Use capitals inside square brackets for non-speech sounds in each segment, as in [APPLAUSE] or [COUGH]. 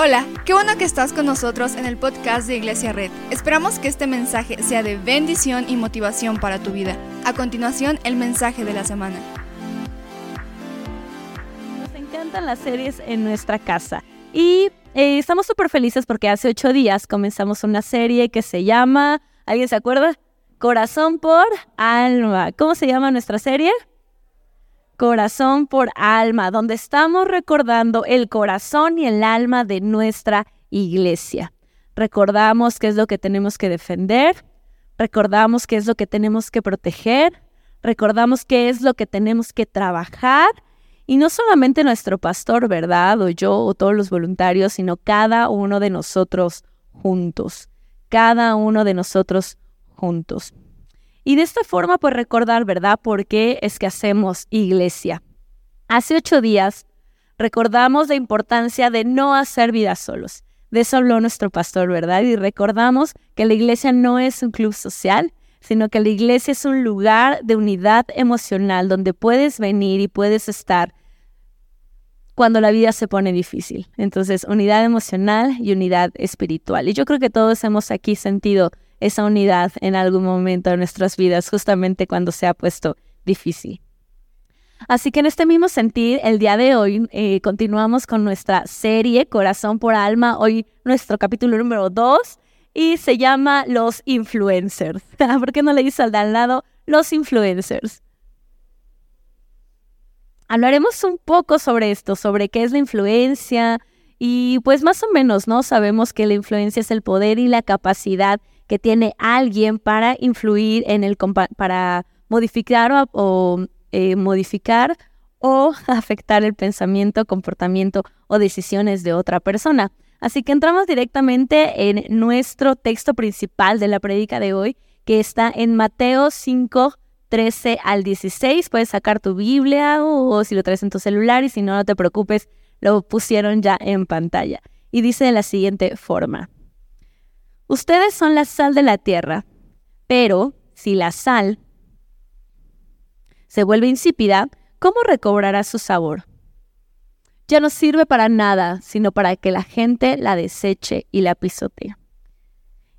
Hola, qué bueno que estás con nosotros en el podcast de Iglesia Red. Esperamos que este mensaje sea de bendición y motivación para tu vida. A continuación, el mensaje de la semana. Nos encantan las series en nuestra casa y eh, estamos súper felices porque hace ocho días comenzamos una serie que se llama, ¿alguien se acuerda? Corazón por alma. ¿Cómo se llama nuestra serie? Corazón por alma, donde estamos recordando el corazón y el alma de nuestra iglesia. Recordamos qué es lo que tenemos que defender, recordamos qué es lo que tenemos que proteger, recordamos qué es lo que tenemos que trabajar. Y no solamente nuestro pastor, ¿verdad? O yo o todos los voluntarios, sino cada uno de nosotros juntos. Cada uno de nosotros juntos. Y de esta forma, pues recordar, ¿verdad?, por qué es que hacemos iglesia. Hace ocho días recordamos la importancia de no hacer vida solos. De eso habló nuestro pastor, ¿verdad? Y recordamos que la iglesia no es un club social, sino que la iglesia es un lugar de unidad emocional donde puedes venir y puedes estar cuando la vida se pone difícil. Entonces, unidad emocional y unidad espiritual. Y yo creo que todos hemos aquí sentido esa unidad en algún momento de nuestras vidas, justamente cuando se ha puesto difícil. Así que en este mismo sentir, el día de hoy eh, continuamos con nuestra serie Corazón por Alma, hoy nuestro capítulo número 2 y se llama Los Influencers. [LAUGHS] ¿Por qué no le dice al de al lado Los Influencers? Hablaremos un poco sobre esto, sobre qué es la influencia y pues más o menos, ¿no? Sabemos que la influencia es el poder y la capacidad que tiene alguien para influir en el para modificar o, eh, modificar o [LAUGHS] afectar el pensamiento, comportamiento o decisiones de otra persona. Así que entramos directamente en nuestro texto principal de la prédica de hoy, que está en Mateo 5, 13 al 16. Puedes sacar tu Biblia o, si lo traes en tu celular y si no, no te preocupes, lo pusieron ya en pantalla. Y dice de la siguiente forma. Ustedes son la sal de la tierra, pero si la sal se vuelve insípida, ¿cómo recobrará su sabor? Ya no sirve para nada, sino para que la gente la deseche y la pisotee.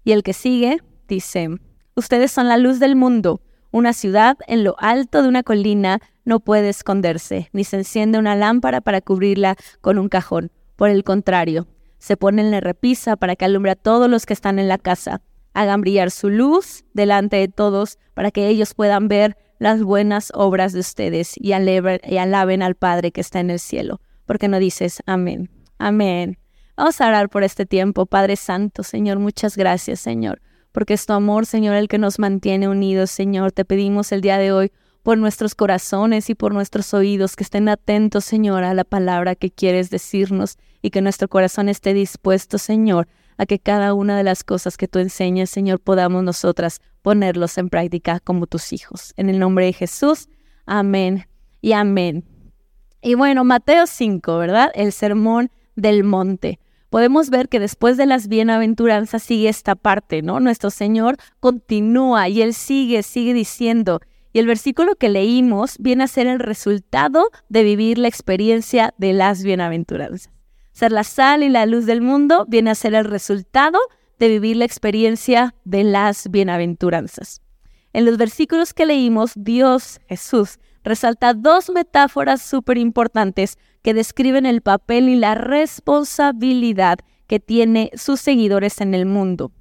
Y el que sigue dice, ustedes son la luz del mundo. Una ciudad en lo alto de una colina no puede esconderse, ni se enciende una lámpara para cubrirla con un cajón. Por el contrario, se pone en la repisa para que alumbre a todos los que están en la casa. Hagan brillar su luz delante de todos para que ellos puedan ver las buenas obras de ustedes y, y alaben al Padre que está en el cielo. Porque no dices amén. Amén. Vamos a orar por este tiempo, Padre Santo, Señor. Muchas gracias, Señor, porque es tu amor, Señor, el que nos mantiene unidos, Señor. Te pedimos el día de hoy por nuestros corazones y por nuestros oídos, que estén atentos, Señor, a la palabra que quieres decirnos y que nuestro corazón esté dispuesto, Señor, a que cada una de las cosas que tú enseñas, Señor, podamos nosotras ponerlos en práctica como tus hijos. En el nombre de Jesús, amén y amén. Y bueno, Mateo 5, ¿verdad? El sermón del monte. Podemos ver que después de las bienaventuranzas sigue esta parte, ¿no? Nuestro Señor continúa y Él sigue, sigue diciendo, y el versículo que leímos viene a ser el resultado de vivir la experiencia de las bienaventuranzas. Ser la sal y la luz del mundo viene a ser el resultado de vivir la experiencia de las bienaventuranzas. En los versículos que leímos, Dios, Jesús, resalta dos metáforas súper importantes que describen el papel y la responsabilidad que tiene sus seguidores en el mundo.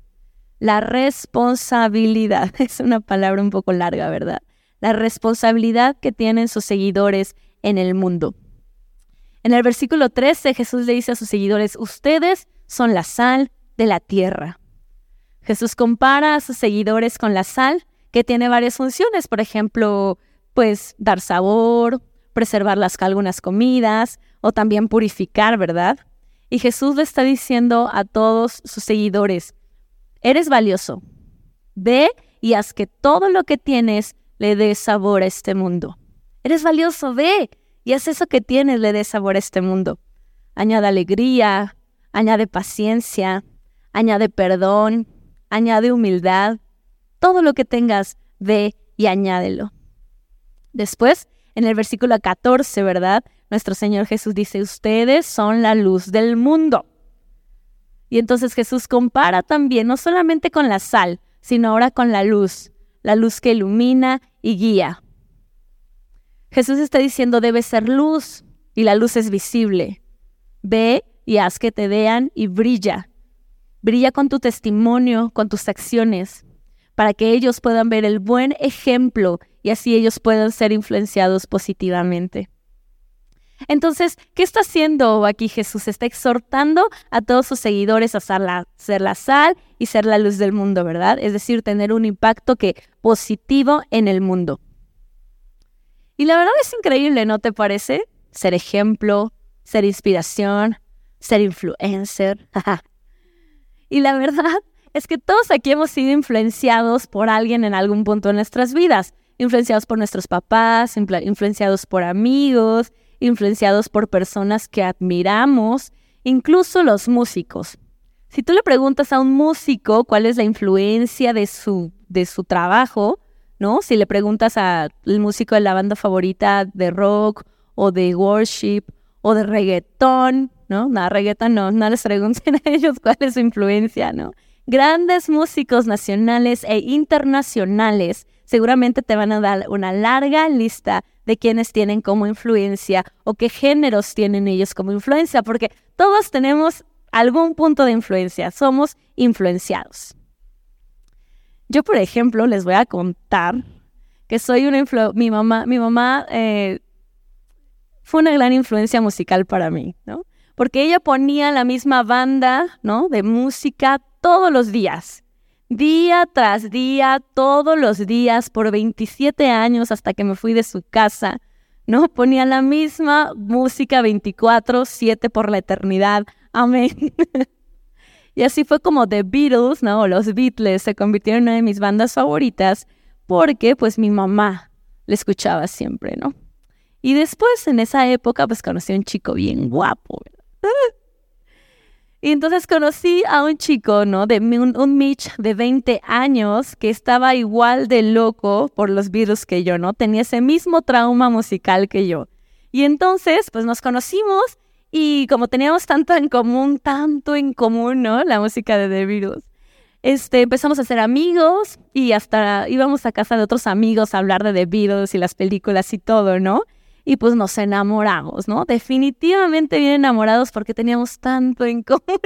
La responsabilidad [LAUGHS] es una palabra un poco larga, ¿verdad? La responsabilidad que tienen sus seguidores en el mundo. En el versículo 13 Jesús le dice a sus seguidores, ustedes son la sal de la tierra. Jesús compara a sus seguidores con la sal, que tiene varias funciones, por ejemplo, pues dar sabor, preservar las algunas comidas o también purificar, ¿verdad? Y Jesús le está diciendo a todos sus seguidores, eres valioso, ve y haz que todo lo que tienes le dé sabor a este mundo. Eres valioso, ve y haz eso que tienes, le dé sabor a este mundo. Añade alegría, añade paciencia, añade perdón, añade humildad. Todo lo que tengas, ve y añádelo. Después, en el versículo 14, ¿verdad? Nuestro Señor Jesús dice, ustedes son la luz del mundo. Y entonces Jesús compara también, no solamente con la sal, sino ahora con la luz, la luz que ilumina y guía. Jesús está diciendo, debe ser luz y la luz es visible. Ve y haz que te vean y brilla. Brilla con tu testimonio, con tus acciones, para que ellos puedan ver el buen ejemplo y así ellos puedan ser influenciados positivamente. Entonces, ¿qué está haciendo aquí Jesús? Está exhortando a todos sus seguidores a ser la, sal y ser la luz del mundo, ¿verdad? Es decir, tener un impacto que positivo en el mundo. Y la verdad es increíble, ¿no te parece? Ser ejemplo, ser inspiración, ser influencer. [LAUGHS] y la verdad es que todos aquí hemos sido influenciados por alguien en algún punto de nuestras vidas. Influenciados por nuestros papás, influenciados por amigos, influenciados por personas que admiramos, incluso los músicos. Si tú le preguntas a un músico cuál es la influencia de su, de su trabajo, ¿no? Si le preguntas al músico de la banda favorita de rock o de worship o de reggaetón, ¿no? No, reggaetón no, no les pregunten a ellos cuál es su influencia, ¿no? Grandes músicos nacionales e internacionales seguramente te van a dar una larga lista de quienes tienen como influencia o qué géneros tienen ellos como influencia, porque todos tenemos algún punto de influencia, somos influenciados. Yo, por ejemplo, les voy a contar que soy una mi mamá, mi mamá eh, fue una gran influencia musical para mí, ¿no? Porque ella ponía la misma banda, ¿no? De música todos los días día tras día, todos los días, por 27 años hasta que me fui de su casa, ¿no? Ponía la misma música 24, 7 por la eternidad. Amén. [LAUGHS] y así fue como The Beatles, ¿no? Los Beatles se convirtieron en una de mis bandas favoritas porque pues mi mamá le escuchaba siempre, ¿no? Y después en esa época pues conocí a un chico bien guapo, ¿verdad? Y entonces conocí a un chico, ¿no? De un, Mitch de 20 años que estaba igual de loco por los virus que yo, ¿no? Tenía ese mismo trauma musical que yo. Y entonces, pues nos conocimos y como teníamos tanto en común, tanto en común, ¿no? La música de The Virus. Este, empezamos a ser amigos y hasta íbamos a casa de otros amigos a hablar de The Beatles y las películas y todo, ¿no? Y pues nos enamoramos, ¿no? Definitivamente bien enamorados porque teníamos tanto en [LAUGHS] común.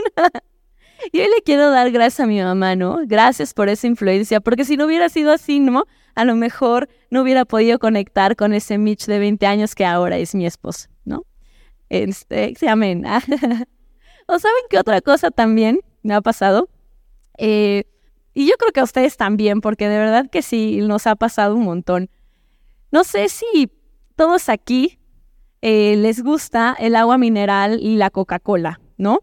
y hoy le quiero dar gracias a mi mamá, ¿no? Gracias por esa influencia, porque si no hubiera sido así, ¿no? A lo mejor no hubiera podido conectar con ese Mitch de 20 años que ahora es mi esposo, ¿no? Este, amén. [LAUGHS] ¿O saben qué otra cosa también me ha pasado? Eh, y yo creo que a ustedes también, porque de verdad que sí, nos ha pasado un montón. No sé si todos aquí eh, les gusta el agua mineral y la Coca-Cola, ¿no?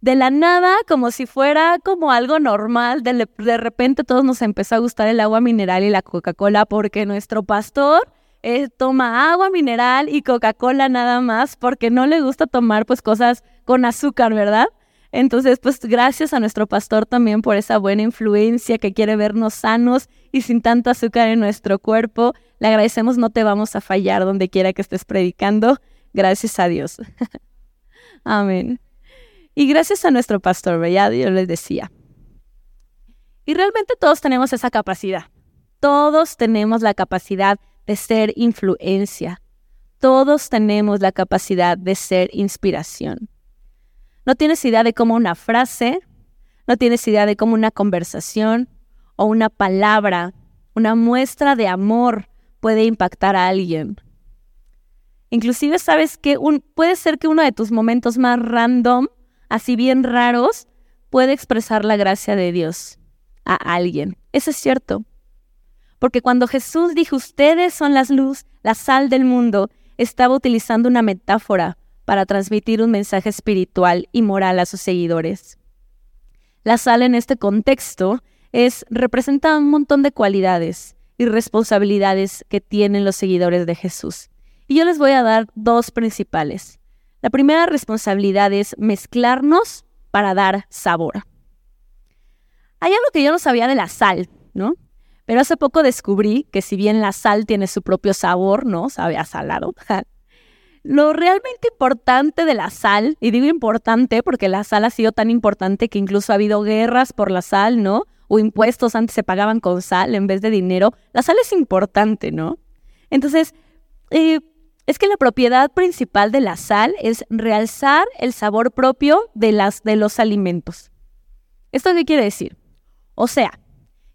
De la nada, como si fuera como algo normal, de, repente todos nos empezó a gustar el agua mineral y la Coca-Cola porque nuestro pastor eh, toma agua mineral y Coca-Cola nada más porque no le gusta tomar pues cosas con azúcar, ¿verdad? Entonces, pues gracias a nuestro pastor también por esa buena influencia que quiere vernos sanos y sin tanto azúcar en nuestro cuerpo. Le agradecemos, no te vamos a fallar donde quiera que estés predicando. Gracias a Dios. [LAUGHS] Amén. Y gracias a nuestro pastor, ya Yo les decía. Y realmente todos tenemos esa capacidad. Todos tenemos la capacidad de ser influencia. Todos tenemos la capacidad de ser inspiración. No tienes idea de cómo una frase, no tienes idea de cómo una conversación o una palabra, una muestra de amor puede impactar a alguien. Inclusive sabes que un, puede ser que uno de tus momentos más random, así bien raros, puede expresar la gracia de Dios a alguien. Eso es cierto. Porque cuando Jesús dijo, ustedes son las luz, la sal del mundo, estaba utilizando una metáfora para transmitir un mensaje espiritual y moral a sus seguidores. La sal en este contexto es representa un montón de cualidades y responsabilidades que tienen los seguidores de Jesús. Y yo les voy a dar dos principales. La primera responsabilidad es mezclarnos para dar sabor. Hay algo que yo no sabía de la sal, ¿no? Pero hace poco descubrí que si bien la sal tiene su propio sabor, ¿no? Sabe a salado. [LAUGHS] lo realmente importante de la sal, y digo importante porque la sal ha sido tan importante que incluso ha habido guerras por la sal, ¿no? O impuestos antes se pagaban con sal en vez de dinero. La sal es importante, ¿no? Entonces, eh, es que la propiedad principal de la sal es realzar el sabor propio de, las, de los alimentos. ¿Esto qué quiere decir? O sea,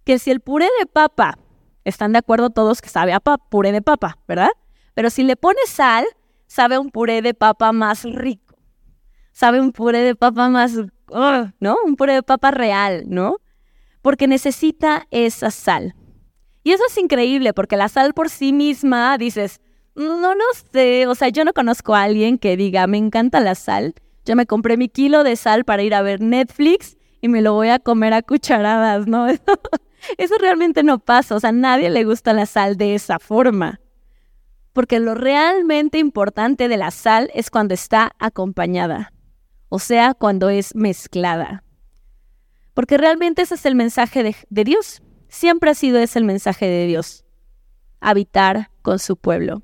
que si el puré de papa, están de acuerdo todos que sabe a puré de papa, ¿verdad? Pero si le pones sal, sabe un puré de papa más rico. Sabe un puré de papa más, ¿no? Un puré de papa real, ¿no? Porque necesita esa sal. Y eso es increíble porque la sal por sí misma, dices, no lo sé, o sea, yo no conozco a alguien que diga, me encanta la sal, yo me compré mi kilo de sal para ir a ver Netflix y me lo voy a comer a cucharadas, ¿no? [LAUGHS] Eso, realmente no pasa, o sea, a nadie le gusta la sal de esa forma. Porque lo realmente importante de la sal es cuando está acompañada, o sea, cuando es mezclada. Porque realmente ese es el mensaje de, Dios. Siempre ha sido ese el mensaje de Dios. Habitar con su pueblo.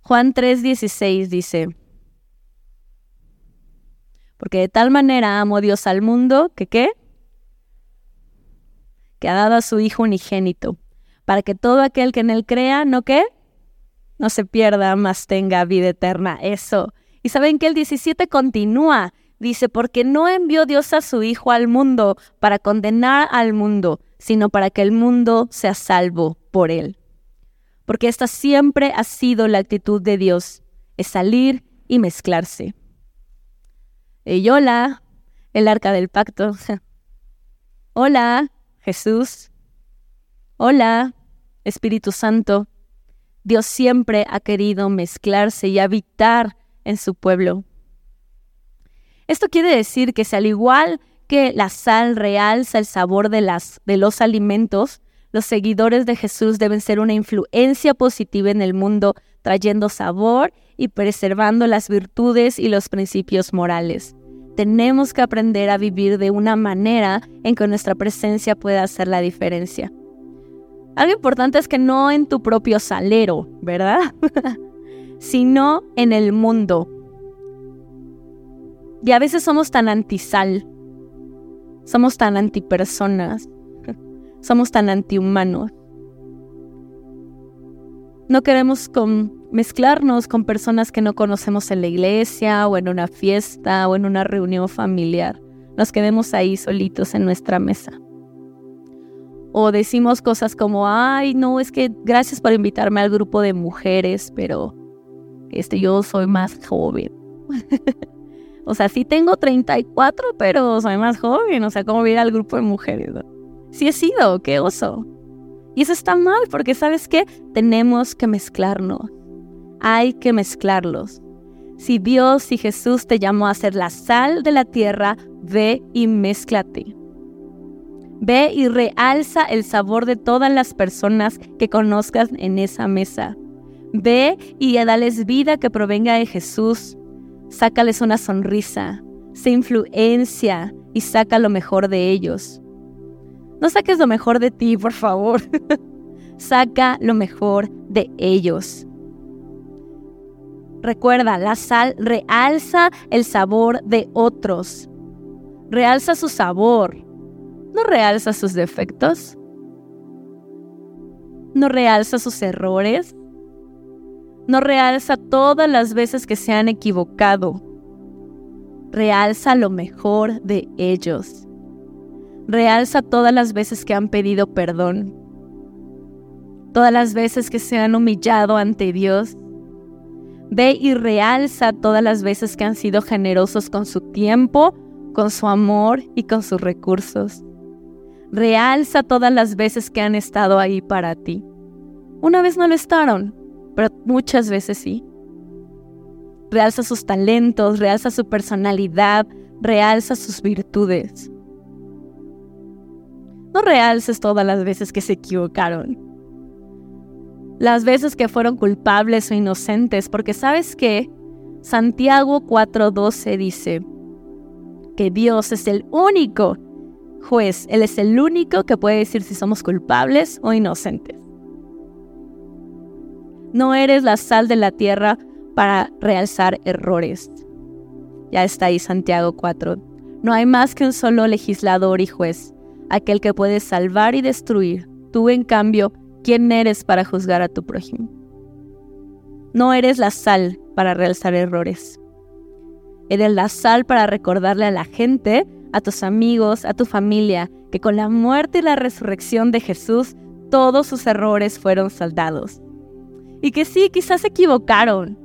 Juan 3:16 dice, porque de tal manera amó Dios al mundo que qué? Que ha dado a su Hijo unigénito, para que todo aquel que en él crea, ¿no qué? No se pierda, mas tenga vida eterna. Eso. Y saben que el 17 continúa. Dice, porque no envió Dios a su Hijo al mundo para condenar al mundo, sino para que el mundo sea salvo por él. Porque esta siempre ha sido la actitud de Dios, es salir y mezclarse. Y hola, el arca del pacto. [LAUGHS] hola, Jesús. Hola, Espíritu Santo. Dios siempre ha querido mezclarse y habitar en su pueblo. Esto quiere decir que si al igual que la sal realza el sabor de, de los alimentos, los seguidores de Jesús deben ser una influencia positiva en el mundo, trayendo sabor y preservando las virtudes y los principios morales. Tenemos que aprender a vivir de una manera en que nuestra presencia pueda hacer la diferencia. Algo importante es que no en tu propio salero, ¿verdad? [LAUGHS] sino en el mundo. Y a veces somos tan antisal, somos tan antipersonas, [LAUGHS] somos tan antihumanos. No queremos mezclarnos con personas que no conocemos en la iglesia o en una fiesta o en una reunión familiar. Nos quedemos ahí solitos en nuestra mesa. O decimos cosas como, ay, no, es que gracias por invitarme al grupo de mujeres, pero este, yo soy más joven. [LAUGHS] o sea, sí tengo 34, pero soy más joven. O sea, ¿cómo ir al grupo de mujeres? Sí he sido, qué oso. Y eso está mal porque, ¿sabes qué? Tenemos que mezclarnos. Hay que mezclarlos. Si Dios y Jesús te llamó a ser la sal de la tierra, ve y mézclate. Ve y realza el sabor de todas las personas que conozcas en esa mesa. Ve y dales vida que provenga de Jesús. Sácales una sonrisa, sé influencia y saca lo mejor de ellos. No saques lo mejor de ti, por favor. [LAUGHS] Saca lo mejor de ellos. Recuerda, la sal realza el sabor de otros. Realza su sabor. No realza sus defectos. No realza sus errores. No realza todas las veces que se han equivocado. Realza lo mejor de ellos. Realza todas las veces que han pedido perdón, todas las veces que se han humillado ante Dios. Ve y realza todas las veces que han sido generosos con su tiempo, con su amor y con sus recursos. Realza todas las veces que han estado ahí para ti. Una vez no lo estaron, pero muchas veces sí. Realza sus talentos, realza su personalidad, realza sus virtudes. No realces todas las veces que se equivocaron. Las veces que fueron culpables o inocentes, porque sabes que Santiago 4:12 dice que Dios es el único juez, Él es el único que puede decir si somos culpables o inocentes. No eres la sal de la tierra para realzar errores. Ya está ahí Santiago 4. No hay más que un solo legislador y juez, aquel que puede salvar y destruir. Tú, en cambio, ¿quién eres para juzgar a tu prójimo? No eres la sal para realzar errores. Eres la sal para recordarle a la gente, a tus amigos, a tu familia, que con la muerte y la resurrección de Jesús, todos sus errores fueron saldados. Y que sí, quizás se equivocaron.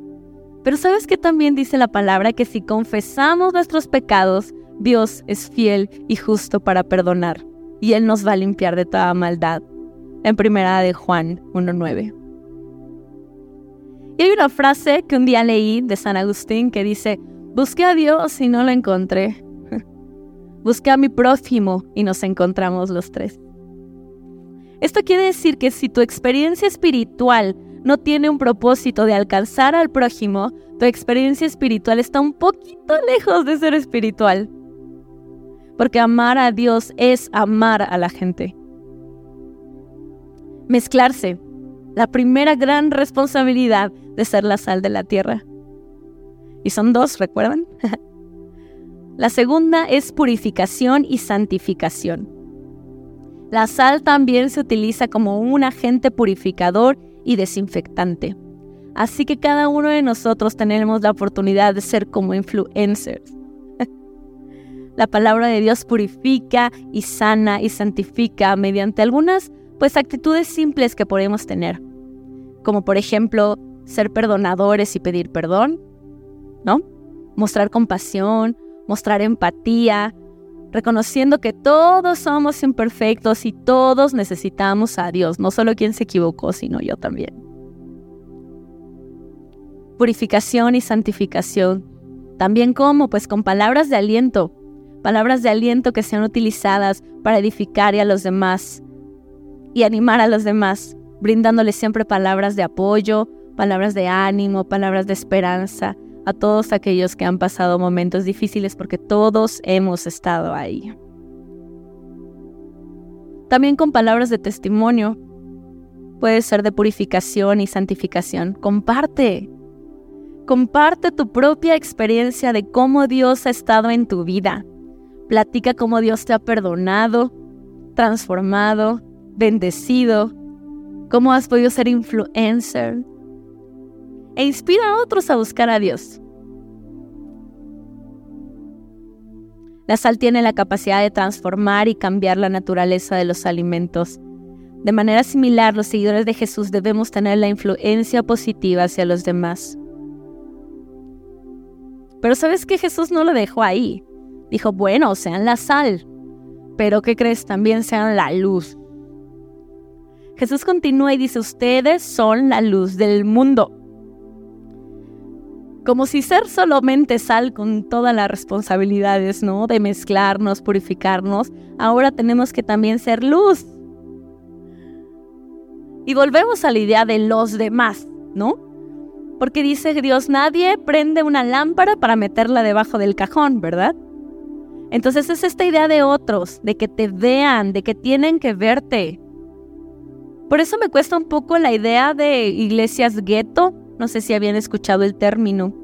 Pero sabes que también dice la palabra que si confesamos nuestros pecados, Dios es fiel y justo para perdonar, y Él nos va a limpiar de toda maldad. En primera de Juan 1.9. Y hay una frase que un día leí de San Agustín que dice, busqué a Dios y no lo encontré. [LAUGHS] busqué a mi prójimo y nos encontramos los tres. Esto quiere decir que si tu experiencia espiritual no tiene un propósito de alcanzar al prójimo, tu experiencia espiritual está un poquito lejos de ser espiritual. Porque amar a Dios es amar a la gente. Mezclarse, la primera gran responsabilidad de ser la sal de la tierra. Y son dos, ¿recuerdan? [LAUGHS] la segunda es purificación y santificación. La sal también se utiliza como un agente purificador y desinfectante. Así que cada uno de nosotros tenemos la oportunidad de ser como influencers. [LAUGHS] la palabra de Dios purifica y sana y santifica mediante algunas pues actitudes simples que podemos tener, como por ejemplo ser perdonadores y pedir perdón, ¿no? Mostrar compasión, mostrar empatía, reconociendo que todos somos imperfectos y todos necesitamos a Dios, no solo quien se equivocó, sino yo también. Purificación y santificación. También como, pues con palabras de aliento, palabras de aliento que sean utilizadas para edificar a los demás y animar a los demás, brindándoles siempre palabras de apoyo, palabras de ánimo, palabras de esperanza, a todos aquellos que han pasado momentos difíciles porque todos hemos estado ahí. También con palabras de testimonio. Puede ser de purificación y santificación. Comparte. Comparte tu propia experiencia de cómo Dios ha estado en tu vida. Platica cómo Dios te ha perdonado, transformado, bendecido, cómo has podido ser influencer, e inspira a otros a buscar a Dios. La sal tiene la capacidad de transformar y cambiar la naturaleza de los alimentos. De manera similar, los seguidores de Jesús debemos tener la influencia positiva hacia los demás. Pero sabes que Jesús no lo dejó ahí. Dijo, bueno, sean la sal, pero ¿qué crees? También sean la luz. Jesús continúa y dice, ustedes son la luz del mundo. Como si ser solamente sal con todas las responsabilidades, ¿no? De mezclarnos, purificarnos, ahora tenemos que también ser luz. Y volvemos a la idea de los demás, ¿no? Porque dice Dios, nadie prende una lámpara para meterla debajo del cajón, ¿verdad? Entonces es esta idea de otros, de que te vean, de que tienen que verte. Por eso me cuesta un poco la idea de iglesias gueto, no sé si habían escuchado el término,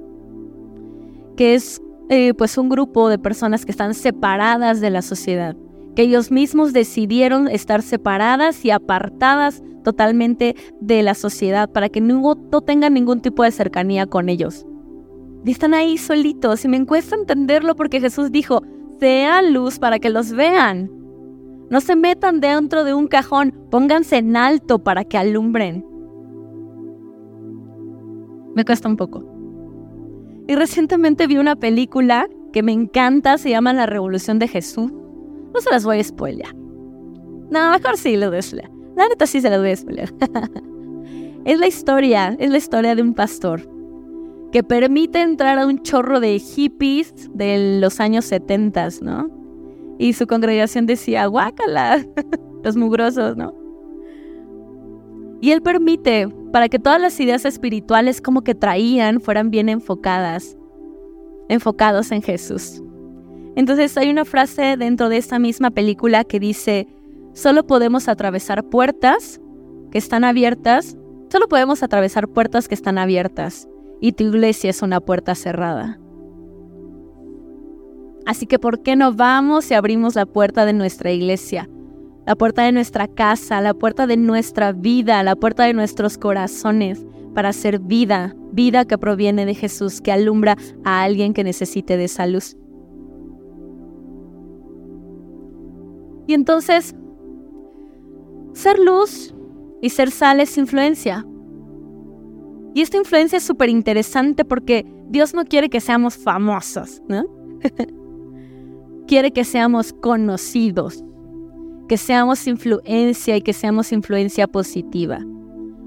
que es eh, pues un grupo de personas que están separadas de la sociedad, que ellos mismos decidieron estar separadas y apartadas totalmente de la sociedad para que no, tengan ningún tipo de cercanía con ellos. Y están ahí solitos y me cuesta entenderlo porque Jesús dijo, sea luz para que los vean. No se metan dentro de un cajón, pónganse en alto para que alumbren me cuesta un poco. Y recientemente vi una película que me encanta, se llama La Revolución de Jesús. No se las voy a spoilear. No, mejor sí lo voy a La neta sí se las voy a spoilear. [LAUGHS] es la historia, es la historia de un pastor que permite entrar a un chorro de hippies de los años 70, ¿no? Y su congregación decía, guácala, [LAUGHS] los mugrosos, ¿no? Y él permite para que todas las ideas espirituales como que traían fueran bien enfocadas, enfocados en Jesús. Entonces hay una frase dentro de esta misma película que dice, solo podemos atravesar puertas que están abiertas, solo podemos atravesar puertas que están abiertas y tu iglesia es una puerta cerrada. Así que ¿por qué no vamos y abrimos la puerta de nuestra iglesia? La puerta de nuestra casa, la puerta de nuestra vida, la puerta de nuestros corazones para hacer vida, vida que proviene de Jesús, que alumbra a alguien que necesite de esa luz. Y entonces, ser luz y ser sal es influencia. Y esta influencia es súper interesante porque Dios no quiere que seamos famosos, ¿no? [LAUGHS] quiere que seamos conocidos, que seamos influencia y que seamos influencia positiva.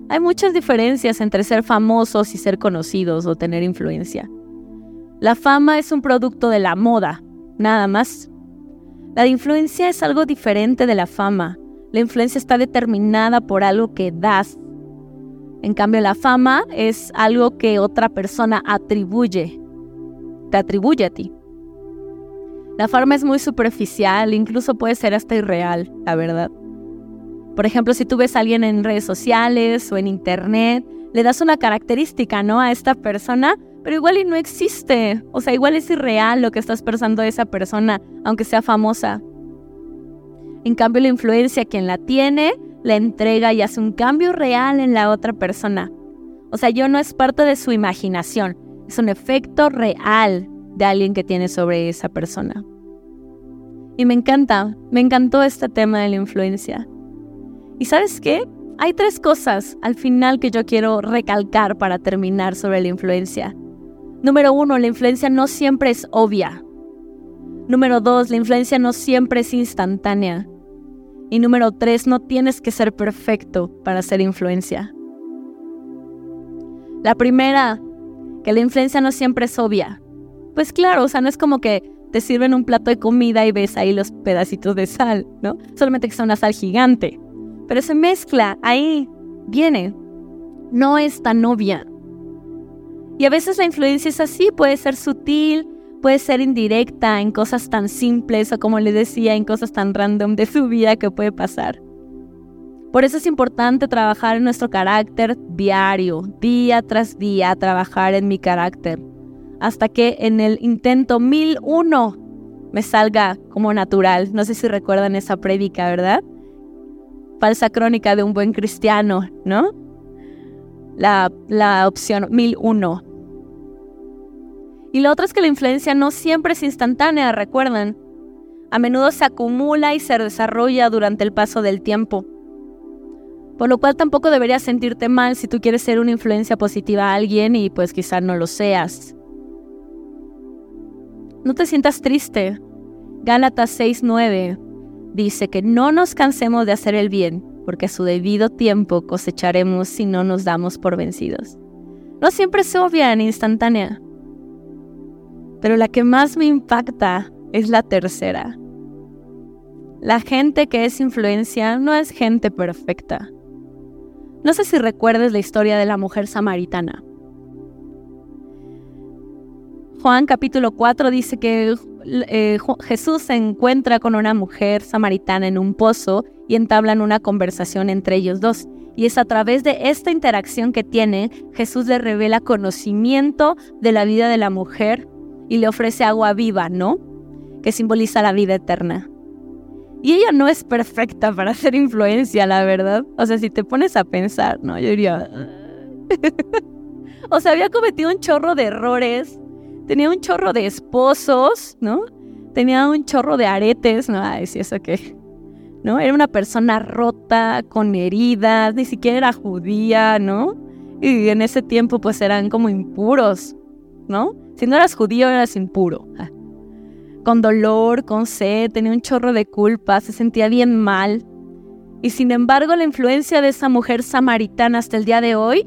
Hay muchas diferencias entre ser famosos y ser conocidos o tener influencia. La fama es un producto de la moda, nada más. La influencia es algo diferente de la fama. La influencia está determinada por algo que das. En cambio, la fama es algo que otra persona atribuye. Te atribuye a ti. La fama es muy superficial, incluso puede ser hasta irreal, la verdad. Por ejemplo, si tú ves a alguien en redes sociales o en internet, le das una característica, ¿no? A esta persona, pero igual y no existe. O sea, igual es irreal lo que estás pensando de esa persona, aunque sea famosa. En cambio, la influencia, quien la tiene, la entrega y hace un cambio real en la otra persona. O sea, yo no es parte de su imaginación, es un efecto real de alguien que tiene sobre esa persona. Y me encanta, me encantó este tema de la influencia. ¿Y sabes qué? Hay tres cosas al final que yo quiero recalcar para terminar sobre la influencia. Número uno, la influencia no siempre es obvia. Número dos, la influencia no siempre es instantánea. Y número tres, no tienes que ser perfecto para hacer influencia. La primera, que la influencia no siempre es obvia. Pues claro, o sea, no es como que te sirven un plato de comida y ves ahí los pedacitos de sal, ¿no? Solamente que sea una sal gigante pero se mezcla, ahí viene, no es tan obvia. Y a veces la influencia es así, puede ser sutil, puede ser indirecta en cosas tan simples o como le decía, en cosas tan random de su vida que puede pasar. Por eso es importante trabajar en nuestro carácter diario, día tras día, trabajar en mi carácter, hasta que en el intento 1001 me salga como natural. No sé si recuerdan esa prédica, ¿verdad? falsa crónica de un buen cristiano, ¿no? La, la opción 1001. Y lo otro es que la influencia no siempre es instantánea, recuerden. A menudo se acumula y se desarrolla durante el paso del tiempo. Por lo cual tampoco deberías sentirte mal si tú quieres ser una influencia positiva a alguien y pues quizá no lo seas. No te sientas triste. Gálatas 6:9 dice que no nos cansemos de hacer el bien, porque a su debido tiempo cosecharemos si no nos damos por vencidos. No siempre es obvia ni instantánea, pero la que más me impacta es la tercera. La gente que es influencia no es gente perfecta. No sé si recuerdes la historia de la mujer samaritana. Juan capítulo 4 dice que eh, Jesús se encuentra con una mujer samaritana en un pozo y entablan una conversación entre ellos dos. Y es a través de esta interacción que tiene, Jesús le revela conocimiento de la vida de la mujer y le ofrece agua viva, ¿no? Que simboliza la vida eterna. Y ella no es perfecta para hacer influencia, la verdad. O sea, si te pones a pensar, ¿no? Yo diría... [LAUGHS] o sea, había cometido un chorro de errores tenía un chorro de esposos, ¿no? Tenía un chorro de aretes, ¿no? Ay, sí, eso qué. ¿No? Era una persona rota, con heridas, ni siquiera era judía, ¿no? Y en ese tiempo pues eran como impuros, ¿no? Si no eras judío eras impuro. Con dolor, con sed, tenía un chorro de culpa, se sentía bien mal. Y sin embargo la influencia de esa mujer samaritana hasta el día de hoy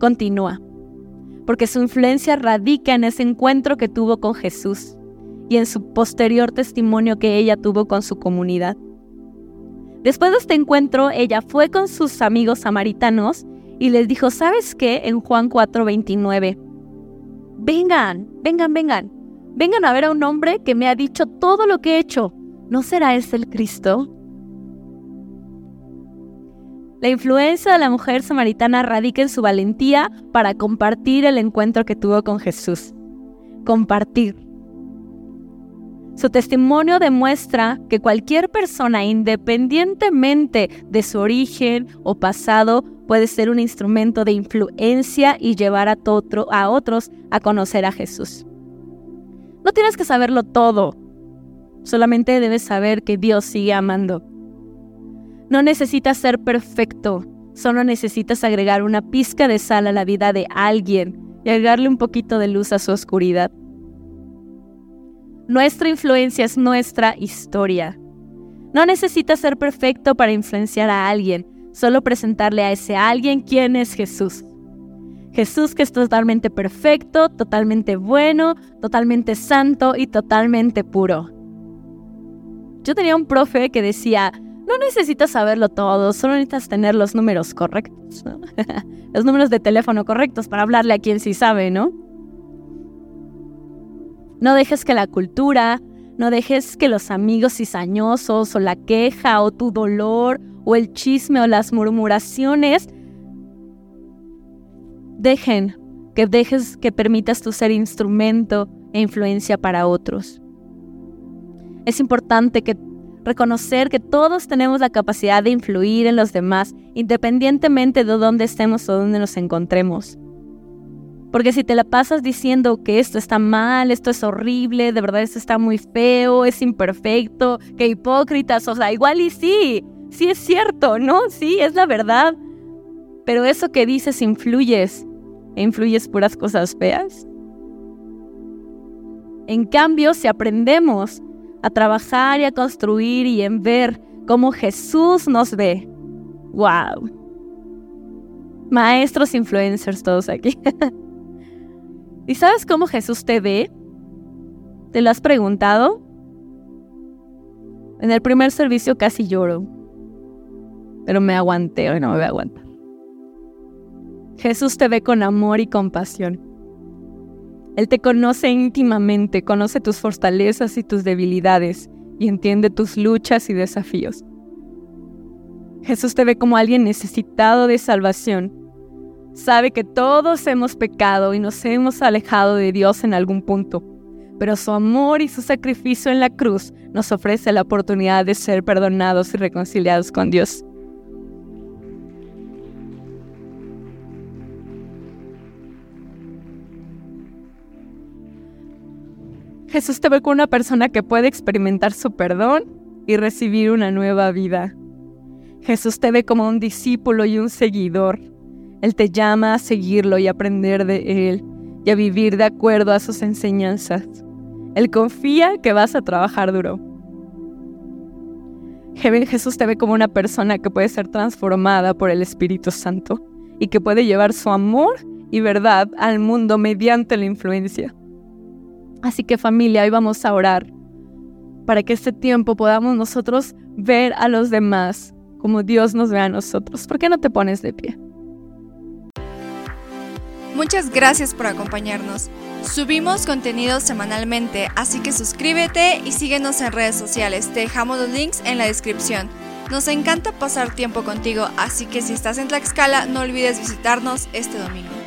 continúa porque su influencia radica en ese encuentro que tuvo con Jesús y en su posterior testimonio que ella tuvo con su comunidad. Después de este encuentro, ella fue con sus amigos samaritanos y les dijo, ¿sabes qué? En Juan 4:29, vengan, vengan, vengan, vengan a ver a un hombre que me ha dicho todo lo que he hecho. ¿No será ese el Cristo? La influencia de la mujer samaritana radica en su valentía para compartir el encuentro que tuvo con Jesús. Compartir. Su testimonio demuestra que cualquier persona, independientemente de su origen o pasado, puede ser un instrumento de influencia y llevar a, otros a conocer a Jesús. No tienes que saberlo todo, solamente debes saber que Dios sigue amando no necesitas ser perfecto, solo necesitas agregar una pizca de sal a la vida de alguien y agregarle un poquito de luz a su oscuridad. Nuestra influencia es nuestra historia. No necesitas ser perfecto para influenciar a alguien, solo presentarle a ese alguien quién es Jesús. Jesús que es totalmente perfecto, totalmente bueno, totalmente santo y totalmente puro. Yo tenía un profe que decía, no necesitas saberlo todo, solo necesitas tener los números correctos, [LAUGHS] los números de teléfono correctos para hablarle a quien sí sabe, ¿no? No dejes que la cultura, no dejes que los amigos cizañosos o la queja o tu dolor o el chisme o las murmuraciones dejen que dejes que permitas tu ser instrumento e influencia para otros. Es importante que reconocer que todos tenemos la capacidad de influir en los demás, independientemente de dónde estemos o dónde nos encontremos. Porque si te la pasas diciendo que esto está mal, esto es horrible, de verdad esto está muy feo, es imperfecto, que hipócritas, o sea, igual y sí, sí es cierto, ¿no? Sí, es la verdad. Pero eso que dices influyes, e influyes puras cosas feas. En cambio, si aprendemos a trabajar y a construir y en ver cómo Jesús nos ve. ¡Wow! Maestros influencers todos aquí. [LAUGHS] ¿Y sabes cómo Jesús te ve? ¿Te lo has preguntado? En el primer servicio casi lloro, pero me aguanté, hoy no me voy a aguantar. Jesús te ve con amor y compasión. Él te conoce íntimamente, conoce tus fortalezas y tus debilidades y entiende tus luchas y desafíos. Jesús te ve como alguien necesitado de salvación. Sabe que todos hemos pecado y nos hemos alejado de Dios en algún punto, pero su amor y su sacrificio en la cruz nos ofrece la oportunidad de ser perdonados y reconciliados con Dios. Jesús te ve como una persona que puede experimentar su perdón y recibir una nueva vida. Jesús te ve como un discípulo y un seguidor. Él te llama a seguirlo y aprender de Él y a vivir de acuerdo a sus enseñanzas. Él confía que vas a trabajar duro. Jesús te ve como una persona que puede ser transformada por el Espíritu Santo y que puede llevar su amor y verdad al mundo mediante la influencia. Así que familia, hoy vamos a orar para que este tiempo podamos nosotros ver a los demás como Dios nos ve a nosotros. ¿Por qué no te pones de pie? Muchas gracias por acompañarnos. Subimos contenido semanalmente, así que suscríbete y síguenos en redes sociales. Te dejamos los links en la descripción. Nos encanta pasar tiempo contigo, así que si estás en Tlaxcala, no olvides visitarnos este domingo.